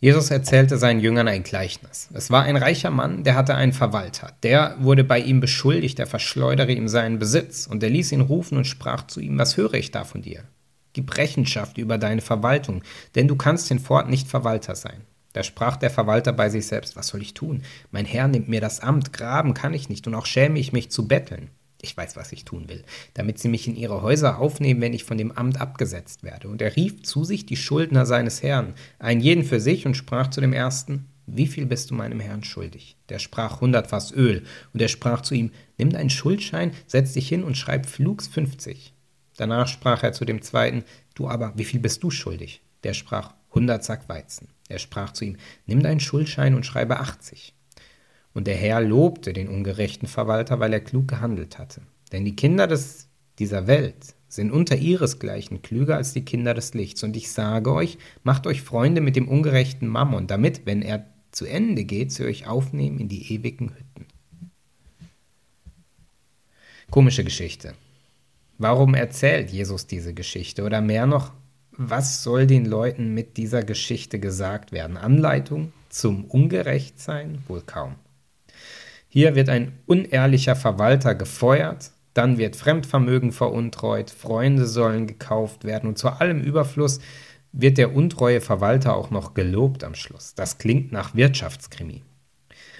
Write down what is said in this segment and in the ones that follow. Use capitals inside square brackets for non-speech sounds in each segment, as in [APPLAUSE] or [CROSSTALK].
Jesus erzählte seinen Jüngern ein Gleichnis. Es war ein reicher Mann, der hatte einen Verwalter. Der wurde bei ihm beschuldigt, er verschleudere ihm seinen Besitz. Und er ließ ihn rufen und sprach zu ihm, was höre ich da von dir? Gib Rechenschaft über deine Verwaltung, denn du kannst hinfort nicht Verwalter sein. Da sprach der Verwalter bei sich selbst, was soll ich tun? Mein Herr nimmt mir das Amt, graben kann ich nicht, und auch schäme ich mich zu betteln. Ich weiß, was ich tun will, damit sie mich in ihre Häuser aufnehmen, wenn ich von dem Amt abgesetzt werde. Und er rief zu sich die Schuldner seines Herrn, einen jeden für sich, und sprach zu dem ersten, wie viel bist du meinem Herrn schuldig? Der sprach hundert Fass Öl, und er sprach zu ihm, nimm deinen Schuldschein, setz dich hin und schreib flugs fünfzig. Danach sprach er zu dem zweiten, du aber, wie viel bist du schuldig? Der sprach hundert Sack Weizen. Er sprach zu ihm, nimm deinen Schuldschein und schreibe achtzig. Und der Herr lobte den ungerechten Verwalter, weil er klug gehandelt hatte. Denn die Kinder des, dieser Welt sind unter ihresgleichen klüger als die Kinder des Lichts. Und ich sage euch, macht euch Freunde mit dem ungerechten Mammon, damit, wenn er zu Ende geht, sie euch aufnehmen in die ewigen Hütten. Komische Geschichte. Warum erzählt Jesus diese Geschichte? Oder mehr noch, was soll den Leuten mit dieser Geschichte gesagt werden? Anleitung zum Ungerechtsein? Wohl kaum. Hier wird ein unehrlicher Verwalter gefeuert, dann wird Fremdvermögen veruntreut, Freunde sollen gekauft werden und zu allem Überfluss wird der untreue Verwalter auch noch gelobt am Schluss. Das klingt nach Wirtschaftskrimi.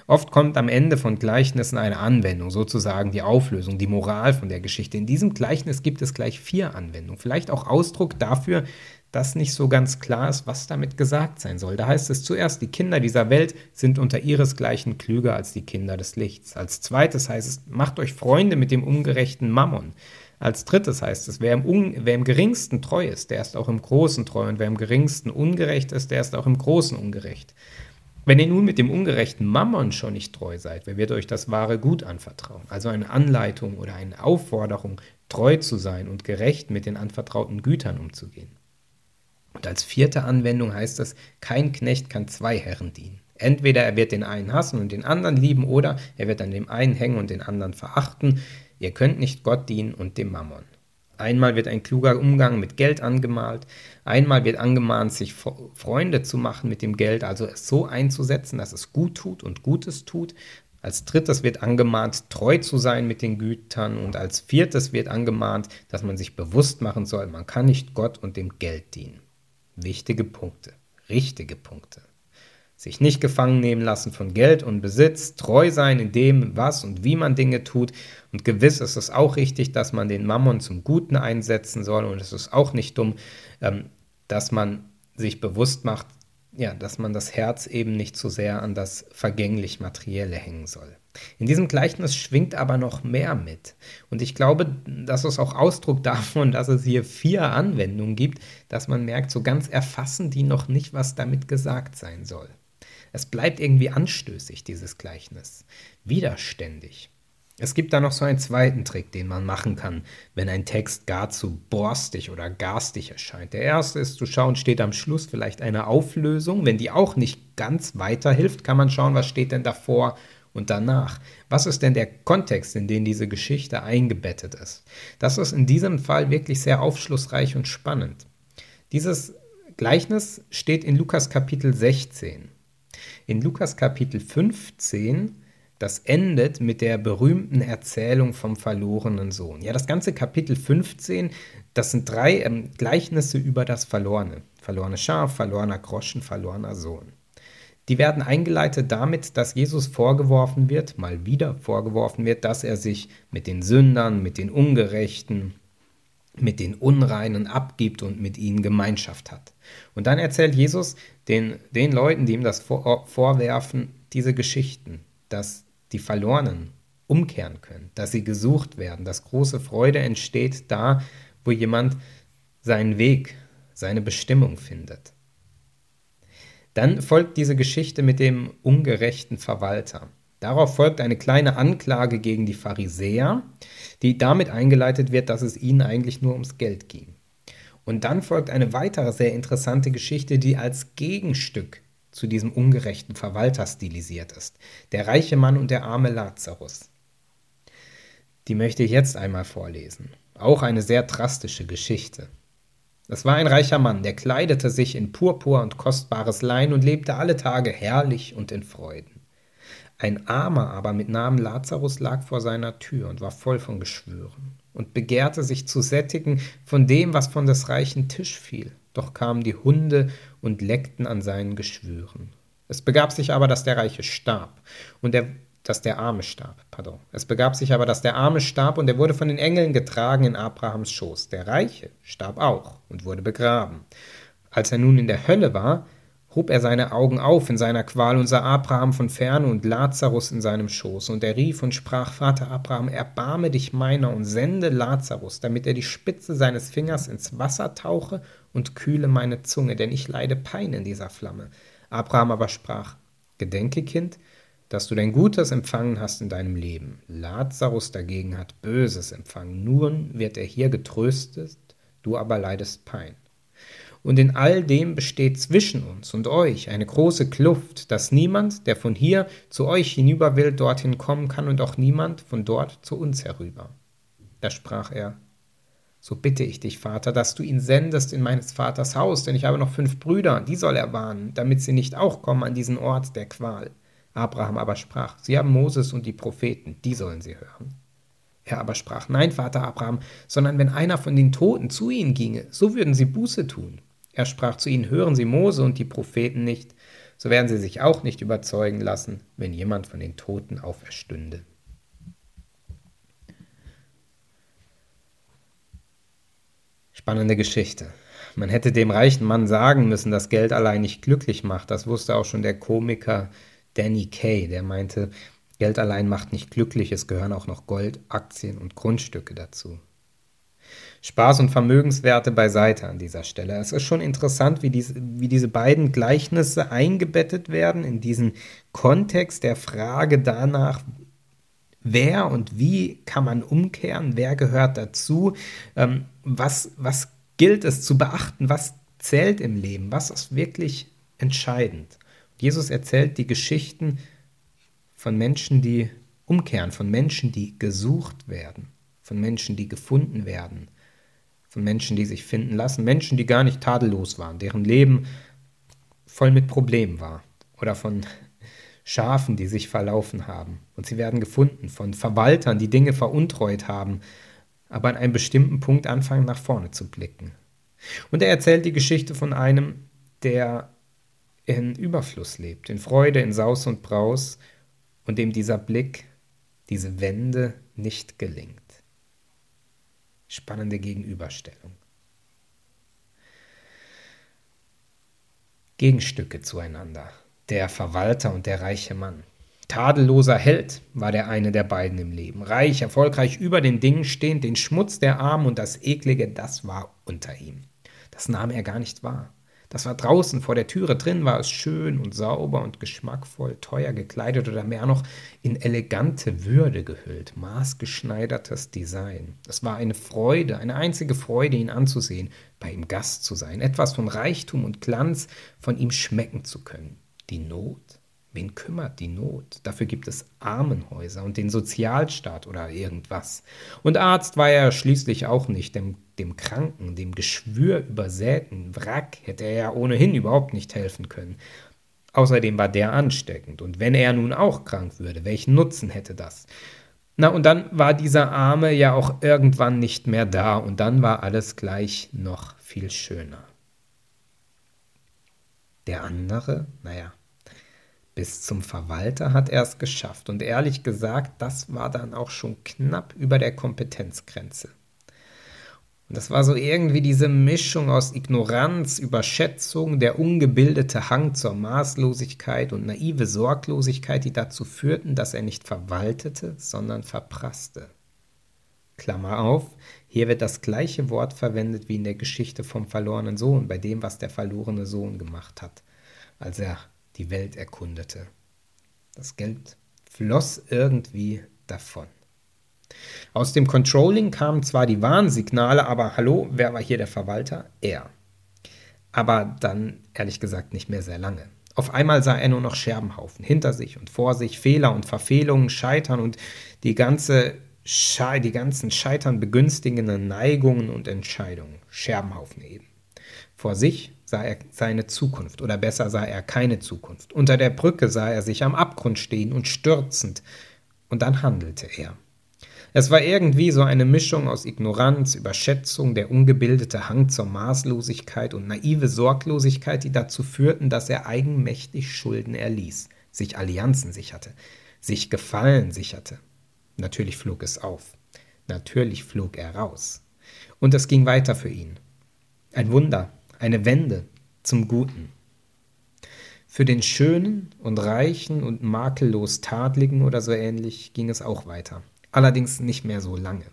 Oft kommt am Ende von Gleichnissen eine Anwendung, sozusagen die Auflösung, die Moral von der Geschichte. In diesem Gleichnis gibt es gleich vier Anwendungen, vielleicht auch Ausdruck dafür, dass nicht so ganz klar ist, was damit gesagt sein soll. Da heißt es zuerst, die Kinder dieser Welt sind unter ihresgleichen klüger als die Kinder des Lichts. Als zweites heißt es, macht euch Freunde mit dem ungerechten Mammon. Als drittes heißt es, wer im, wer im geringsten treu ist, der ist auch im Großen treu. Und wer im geringsten ungerecht ist, der ist auch im Großen ungerecht. Wenn ihr nun mit dem ungerechten Mammon schon nicht treu seid, wer wird euch das wahre Gut anvertrauen? Also eine Anleitung oder eine Aufforderung, treu zu sein und gerecht mit den anvertrauten Gütern umzugehen. Und als vierte Anwendung heißt es, kein Knecht kann zwei Herren dienen. Entweder er wird den einen hassen und den anderen lieben, oder er wird an dem einen hängen und den anderen verachten. Ihr könnt nicht Gott dienen und dem Mammon. Einmal wird ein kluger Umgang mit Geld angemalt, einmal wird angemahnt, sich Freunde zu machen mit dem Geld, also es so einzusetzen, dass es gut tut und Gutes tut. Als drittes wird angemahnt, treu zu sein mit den Gütern und als viertes wird angemahnt, dass man sich bewusst machen soll, man kann nicht Gott und dem Geld dienen. Wichtige Punkte, richtige Punkte. Sich nicht gefangen nehmen lassen von Geld und Besitz, treu sein in dem, was und wie man Dinge tut. Und gewiss ist es auch richtig, dass man den Mammon zum Guten einsetzen soll. Und es ist auch nicht dumm, ähm, dass man sich bewusst macht, ja, dass man das Herz eben nicht zu sehr an das vergänglich Materielle hängen soll. In diesem Gleichnis schwingt aber noch mehr mit. Und ich glaube, das ist auch Ausdruck [LAUGHS] davon, dass es hier vier Anwendungen gibt, dass man merkt, so ganz erfassen die noch nicht, was damit gesagt sein soll. Es bleibt irgendwie anstößig, dieses Gleichnis. Widerständig. Es gibt da noch so einen zweiten Trick, den man machen kann, wenn ein Text gar zu borstig oder garstig erscheint. Der erste ist zu schauen, steht am Schluss vielleicht eine Auflösung. Wenn die auch nicht ganz weiterhilft, kann man schauen, was steht denn davor und danach. Was ist denn der Kontext, in den diese Geschichte eingebettet ist? Das ist in diesem Fall wirklich sehr aufschlussreich und spannend. Dieses Gleichnis steht in Lukas Kapitel 16. In Lukas Kapitel 15 das endet mit der berühmten Erzählung vom verlorenen Sohn. Ja, das ganze Kapitel 15, das sind drei ähm, Gleichnisse über das Verlorene. Verlorene Schaf, verlorener Groschen, verlorener Sohn. Die werden eingeleitet damit, dass Jesus vorgeworfen wird, mal wieder vorgeworfen wird, dass er sich mit den Sündern, mit den Ungerechten, mit den Unreinen abgibt und mit ihnen Gemeinschaft hat. Und dann erzählt Jesus den, den Leuten, die ihm das vor, vorwerfen, diese Geschichten, dass die Verlorenen umkehren können, dass sie gesucht werden, dass große Freude entsteht da, wo jemand seinen Weg, seine Bestimmung findet. Dann folgt diese Geschichte mit dem ungerechten Verwalter. Darauf folgt eine kleine Anklage gegen die Pharisäer, die damit eingeleitet wird, dass es ihnen eigentlich nur ums Geld ging. Und dann folgt eine weitere sehr interessante Geschichte, die als Gegenstück zu diesem ungerechten Verwalter stilisiert ist. Der reiche Mann und der arme Lazarus. Die möchte ich jetzt einmal vorlesen. Auch eine sehr drastische Geschichte. Es war ein reicher Mann, der kleidete sich in Purpur und kostbares Lein und lebte alle Tage herrlich und in Freuden. Ein Armer aber mit Namen Lazarus lag vor seiner Tür und war voll von Geschwüren und begehrte sich zu sättigen von dem, was von des reichen Tisch fiel. Doch kamen die Hunde und leckten an seinen Geschwüren. Es begab sich aber, dass der Reiche starb und der dass der Arme starb, pardon. Es begab sich aber, dass der Arme starb und er wurde von den Engeln getragen in Abrahams Schoß. Der Reiche starb auch und wurde begraben. Als er nun in der Hölle war, hob er seine Augen auf in seiner Qual und sah Abraham von ferne und Lazarus in seinem Schoß. Und er rief und sprach, Vater Abraham, erbarme dich meiner und sende Lazarus, damit er die Spitze seines Fingers ins Wasser tauche und kühle meine Zunge, denn ich leide Pein in dieser Flamme. Abraham aber sprach, Gedenke, Kind, dass du dein Gutes empfangen hast in deinem Leben. Lazarus dagegen hat Böses empfangen. Nun wird er hier getröstet, du aber leidest Pein. Und in all dem besteht zwischen uns und euch eine große Kluft, dass niemand, der von hier zu euch hinüber will, dorthin kommen kann und auch niemand von dort zu uns herüber. Da sprach er, so bitte ich dich, Vater, dass du ihn sendest in meines Vaters Haus, denn ich habe noch fünf Brüder, die soll er warnen, damit sie nicht auch kommen an diesen Ort der Qual. Abraham aber sprach, Sie haben Moses und die Propheten, die sollen Sie hören. Er aber sprach, Nein, Vater Abraham, sondern wenn einer von den Toten zu ihnen ginge, so würden sie Buße tun. Er sprach zu ihnen, hören Sie Mose und die Propheten nicht, so werden sie sich auch nicht überzeugen lassen, wenn jemand von den Toten auferstünde. Spannende Geschichte. Man hätte dem reichen Mann sagen müssen, dass Geld allein nicht glücklich macht. Das wusste auch schon der Komiker Danny Kay, der meinte, Geld allein macht nicht glücklich, es gehören auch noch Gold, Aktien und Grundstücke dazu. Spaß und Vermögenswerte beiseite an dieser Stelle. Es ist schon interessant, wie diese, wie diese beiden Gleichnisse eingebettet werden in diesen Kontext der Frage danach, wer und wie kann man umkehren, wer gehört dazu, ähm, was, was gilt es zu beachten, was zählt im Leben, was ist wirklich entscheidend. Jesus erzählt die Geschichten von Menschen, die umkehren, von Menschen, die gesucht werden, von Menschen, die gefunden werden, von Menschen, die sich finden lassen, Menschen, die gar nicht tadellos waren, deren Leben voll mit Problemen war oder von [LAUGHS] Schafen, die sich verlaufen haben. Und sie werden gefunden von Verwaltern, die Dinge veruntreut haben, aber an einem bestimmten Punkt anfangen, nach vorne zu blicken. Und er erzählt die Geschichte von einem, der in Überfluss lebt, in Freude, in Saus und Braus und dem dieser Blick, diese Wende nicht gelingt. Spannende Gegenüberstellung. Gegenstücke zueinander. Der Verwalter und der reiche Mann. Tadelloser Held war der eine der beiden im Leben. Reich, erfolgreich über den Dingen stehend, den Schmutz der Armen und das Eklige, das war unter ihm. Das nahm er gar nicht wahr. Das war draußen vor der Türe, drin war es schön und sauber und geschmackvoll, teuer gekleidet oder mehr noch in elegante Würde gehüllt, maßgeschneidertes Design. Es war eine Freude, eine einzige Freude, ihn anzusehen, bei ihm Gast zu sein, etwas von Reichtum und Glanz von ihm schmecken zu können. Die Not, Wen kümmert die Not? Dafür gibt es Armenhäuser und den Sozialstaat oder irgendwas. Und Arzt war er schließlich auch nicht. Dem, dem Kranken, dem Geschwür übersäten Wrack hätte er ja ohnehin überhaupt nicht helfen können. Außerdem war der ansteckend. Und wenn er nun auch krank würde, welchen Nutzen hätte das? Na, und dann war dieser Arme ja auch irgendwann nicht mehr da. Und dann war alles gleich noch viel schöner. Der andere, naja, bis zum Verwalter hat er es geschafft. Und ehrlich gesagt, das war dann auch schon knapp über der Kompetenzgrenze. Und das war so irgendwie diese Mischung aus Ignoranz, Überschätzung, der ungebildete Hang zur Maßlosigkeit und naive Sorglosigkeit, die dazu führten, dass er nicht verwaltete, sondern verprasste. Klammer auf, hier wird das gleiche Wort verwendet wie in der Geschichte vom verlorenen Sohn, bei dem, was der verlorene Sohn gemacht hat, als er die Welt erkundete. Das Geld floss irgendwie davon. Aus dem Controlling kamen zwar die Warnsignale, aber hallo, wer war hier der Verwalter? Er. Aber dann, ehrlich gesagt, nicht mehr sehr lange. Auf einmal sah er nur noch Scherbenhaufen hinter sich und vor sich, Fehler und Verfehlungen, Scheitern und die, ganze Sche die ganzen Scheitern begünstigenden Neigungen und Entscheidungen. Scherbenhaufen eben. Vor sich sah er seine Zukunft, oder besser sah er keine Zukunft. Unter der Brücke sah er sich am Abgrund stehen und stürzend, und dann handelte er. Es war irgendwie so eine Mischung aus Ignoranz, Überschätzung, der ungebildete Hang zur Maßlosigkeit und naive Sorglosigkeit, die dazu führten, dass er eigenmächtig Schulden erließ, sich Allianzen sicherte, sich Gefallen sicherte. Natürlich flog es auf. Natürlich flog er raus. Und es ging weiter für ihn. Ein Wunder, eine Wende zum Guten. Für den Schönen und Reichen und makellos Tadligen oder so ähnlich ging es auch weiter allerdings nicht mehr so lange.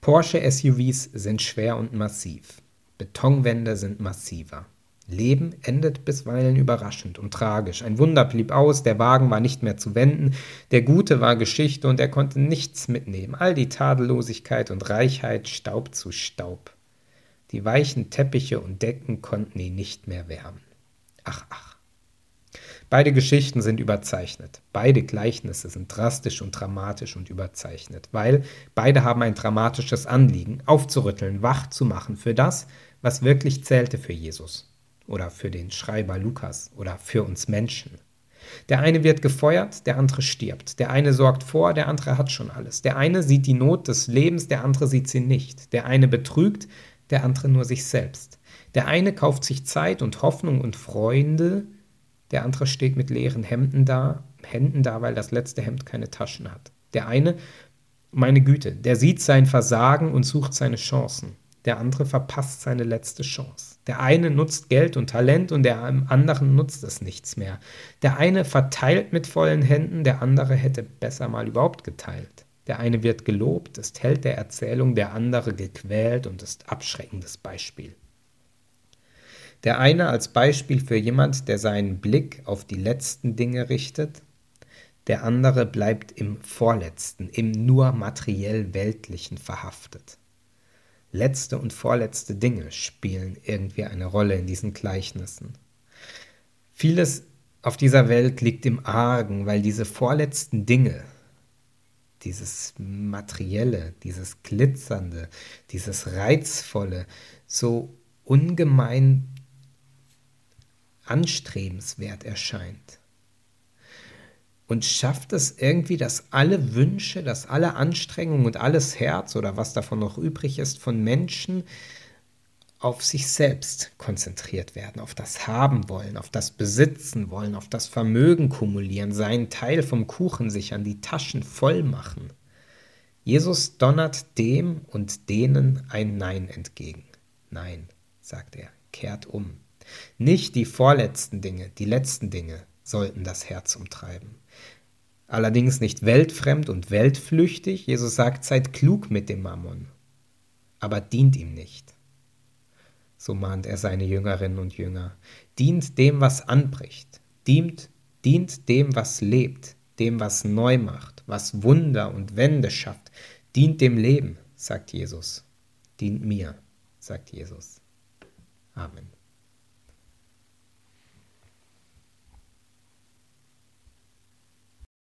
Porsche SUVs sind schwer und massiv. Betonwände sind massiver. Leben endet bisweilen überraschend und tragisch. Ein Wunder blieb aus, der Wagen war nicht mehr zu wenden, der Gute war Geschichte und er konnte nichts mitnehmen. All die Tadellosigkeit und Reichheit Staub zu Staub. Die weichen Teppiche und Decken konnten ihn nicht mehr wärmen. Ach, ach. Beide Geschichten sind überzeichnet. Beide Gleichnisse sind drastisch und dramatisch und überzeichnet, weil beide haben ein dramatisches Anliegen, aufzurütteln, wach zu machen für das, was wirklich zählte für Jesus oder für den Schreiber Lukas oder für uns Menschen. Der eine wird gefeuert, der andere stirbt. Der eine sorgt vor, der andere hat schon alles. Der eine sieht die Not des Lebens, der andere sieht sie nicht. Der eine betrügt, der andere nur sich selbst. Der eine kauft sich Zeit und Hoffnung und Freunde, der andere steht mit leeren Hemden da, Händen da, weil das letzte Hemd keine Taschen hat. Der eine, meine Güte, der sieht sein Versagen und sucht seine Chancen. Der andere verpasst seine letzte Chance. Der eine nutzt Geld und Talent und der anderen nutzt es nichts mehr. Der eine verteilt mit vollen Händen, der andere hätte besser mal überhaupt geteilt. Der eine wird gelobt, ist Held der Erzählung, der andere gequält und ist abschreckendes Beispiel. Der eine als Beispiel für jemand, der seinen Blick auf die letzten Dinge richtet, der andere bleibt im Vorletzten, im nur materiell Weltlichen verhaftet. Letzte und vorletzte Dinge spielen irgendwie eine Rolle in diesen Gleichnissen. Vieles auf dieser Welt liegt im Argen, weil diese vorletzten Dinge, dieses Materielle, dieses Glitzernde, dieses Reizvolle, so ungemein anstrebenswert erscheint. Und schafft es irgendwie, dass alle Wünsche, dass alle Anstrengungen und alles Herz oder was davon noch übrig ist von Menschen auf sich selbst konzentriert werden, auf das Haben wollen, auf das Besitzen wollen, auf das Vermögen kumulieren, seinen Teil vom Kuchen sich an die Taschen voll machen. Jesus donnert dem und denen ein Nein entgegen. Nein, sagt er, kehrt um. Nicht die vorletzten Dinge, die letzten Dinge sollten das Herz umtreiben. Allerdings nicht weltfremd und weltflüchtig. Jesus sagt, seid klug mit dem Mammon, aber dient ihm nicht. So mahnt er seine Jüngerinnen und Jünger. Dient dem, was anbricht. Dient, dient dem, was lebt, dem, was neu macht, was Wunder und Wände schafft. Dient dem Leben, sagt Jesus. Dient mir, sagt Jesus. Amen.